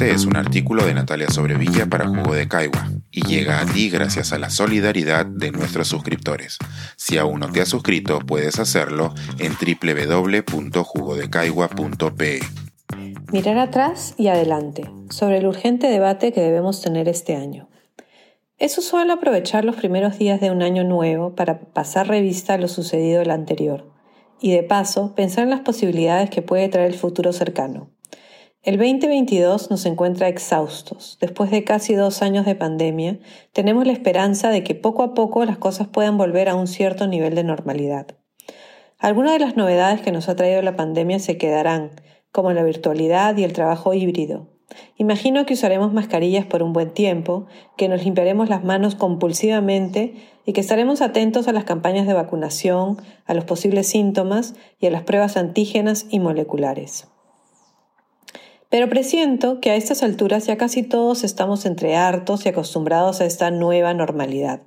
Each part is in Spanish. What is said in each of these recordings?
Este es un artículo de Natalia Sobrevilla para Jugo de Caigua y llega a ti gracias a la solidaridad de nuestros suscriptores. Si aún no te has suscrito, puedes hacerlo en www.jugodecaigua.pe. Mirar atrás y adelante sobre el urgente debate que debemos tener este año. Es usual aprovechar los primeros días de un año nuevo para pasar revista a lo sucedido el anterior y de paso pensar en las posibilidades que puede traer el futuro cercano. El 2022 nos encuentra exhaustos. Después de casi dos años de pandemia, tenemos la esperanza de que poco a poco las cosas puedan volver a un cierto nivel de normalidad. Algunas de las novedades que nos ha traído la pandemia se quedarán, como la virtualidad y el trabajo híbrido. Imagino que usaremos mascarillas por un buen tiempo, que nos limpiaremos las manos compulsivamente y que estaremos atentos a las campañas de vacunación, a los posibles síntomas y a las pruebas antígenas y moleculares. Pero presiento que a estas alturas ya casi todos estamos entre hartos y acostumbrados a esta nueva normalidad.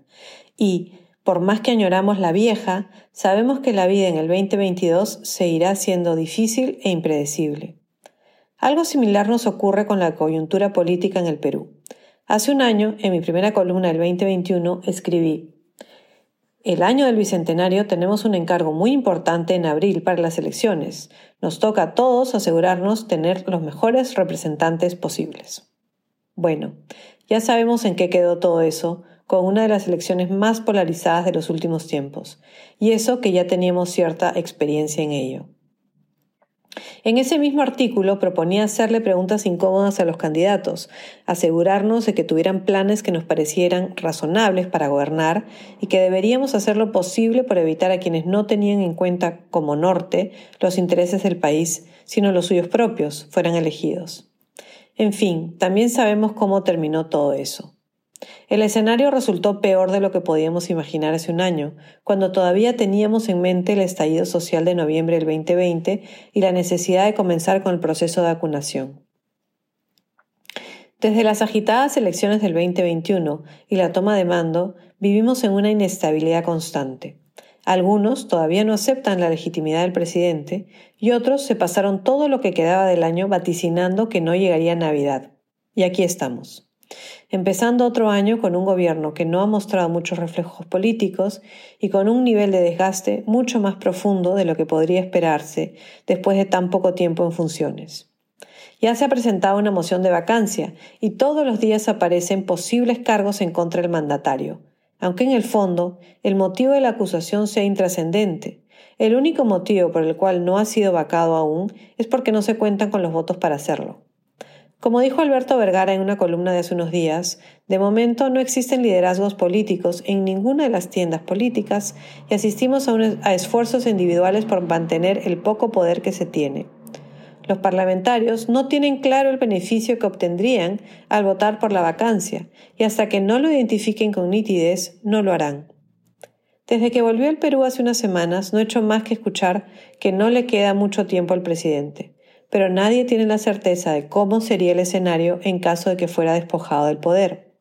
Y, por más que añoramos la vieja, sabemos que la vida en el 2022 se irá siendo difícil e impredecible. Algo similar nos ocurre con la coyuntura política en el Perú. Hace un año, en mi primera columna del 2021, escribí el año del Bicentenario tenemos un encargo muy importante en abril para las elecciones. Nos toca a todos asegurarnos tener los mejores representantes posibles. Bueno, ya sabemos en qué quedó todo eso, con una de las elecciones más polarizadas de los últimos tiempos, y eso que ya teníamos cierta experiencia en ello. En ese mismo artículo proponía hacerle preguntas incómodas a los candidatos, asegurarnos de que tuvieran planes que nos parecieran razonables para gobernar y que deberíamos hacer lo posible por evitar a quienes no tenían en cuenta como norte los intereses del país, sino los suyos propios, fueran elegidos. En fin, también sabemos cómo terminó todo eso. El escenario resultó peor de lo que podíamos imaginar hace un año, cuando todavía teníamos en mente el estallido social de noviembre del 2020 y la necesidad de comenzar con el proceso de vacunación. Desde las agitadas elecciones del 2021 y la toma de mando, vivimos en una inestabilidad constante. Algunos todavía no aceptan la legitimidad del presidente y otros se pasaron todo lo que quedaba del año vaticinando que no llegaría Navidad. Y aquí estamos empezando otro año con un gobierno que no ha mostrado muchos reflejos políticos y con un nivel de desgaste mucho más profundo de lo que podría esperarse después de tan poco tiempo en funciones. Ya se ha presentado una moción de vacancia y todos los días aparecen posibles cargos en contra del mandatario, aunque en el fondo el motivo de la acusación sea intrascendente. El único motivo por el cual no ha sido vacado aún es porque no se cuentan con los votos para hacerlo. Como dijo Alberto Vergara en una columna de hace unos días, de momento no existen liderazgos políticos en ninguna de las tiendas políticas y asistimos a, esfuerzos individuales por mantener el poco poder que se tiene. Los parlamentarios no tienen claro el beneficio que obtendrían al votar por la vacancia y hasta que no lo identifiquen con nitidez no lo harán. Desde que volvió al Perú hace unas semanas no he hecho más que escuchar que no le queda mucho tiempo al presidente pero nadie tiene la certeza de cómo sería el escenario en caso de que fuera despojado del poder.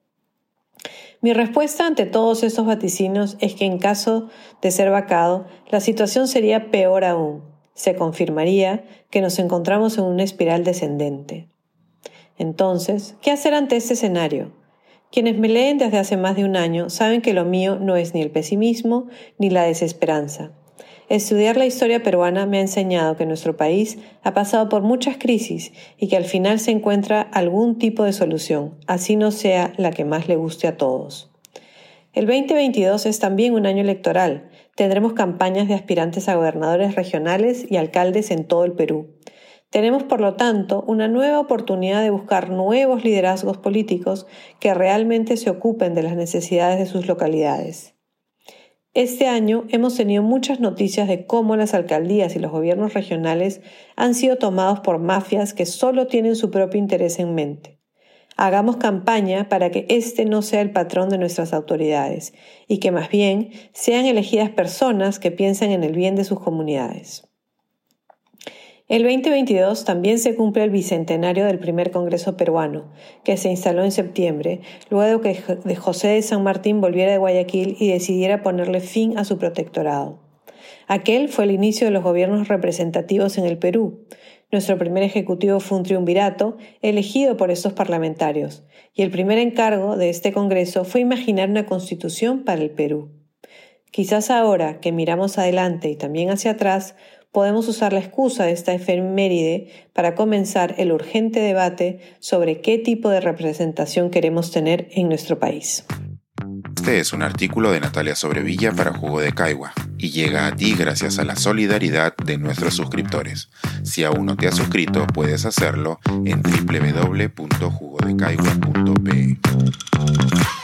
Mi respuesta ante todos estos vaticinios es que en caso de ser vacado, la situación sería peor aún. Se confirmaría que nos encontramos en una espiral descendente. Entonces, ¿qué hacer ante este escenario? Quienes me leen desde hace más de un año saben que lo mío no es ni el pesimismo ni la desesperanza. Estudiar la historia peruana me ha enseñado que nuestro país ha pasado por muchas crisis y que al final se encuentra algún tipo de solución, así no sea la que más le guste a todos. El 2022 es también un año electoral. Tendremos campañas de aspirantes a gobernadores regionales y alcaldes en todo el Perú. Tenemos, por lo tanto, una nueva oportunidad de buscar nuevos liderazgos políticos que realmente se ocupen de las necesidades de sus localidades. Este año hemos tenido muchas noticias de cómo las alcaldías y los gobiernos regionales han sido tomados por mafias que solo tienen su propio interés en mente. Hagamos campaña para que este no sea el patrón de nuestras autoridades y que más bien sean elegidas personas que piensen en el bien de sus comunidades. El 2022 también se cumple el bicentenario del primer Congreso peruano, que se instaló en septiembre, luego que José de San Martín volviera de Guayaquil y decidiera ponerle fin a su protectorado. Aquel fue el inicio de los gobiernos representativos en el Perú. Nuestro primer ejecutivo fue un triunvirato elegido por estos parlamentarios, y el primer encargo de este Congreso fue imaginar una constitución para el Perú. Quizás ahora que miramos adelante y también hacia atrás, podemos usar la excusa de esta efeméride para comenzar el urgente debate sobre qué tipo de representación queremos tener en nuestro país. Este es un artículo de Natalia Sobrevilla para Jugo de Caigua y llega a ti gracias a la solidaridad de nuestros suscriptores. Si aún no te has suscrito, puedes hacerlo en www.jugodecaigua.pe.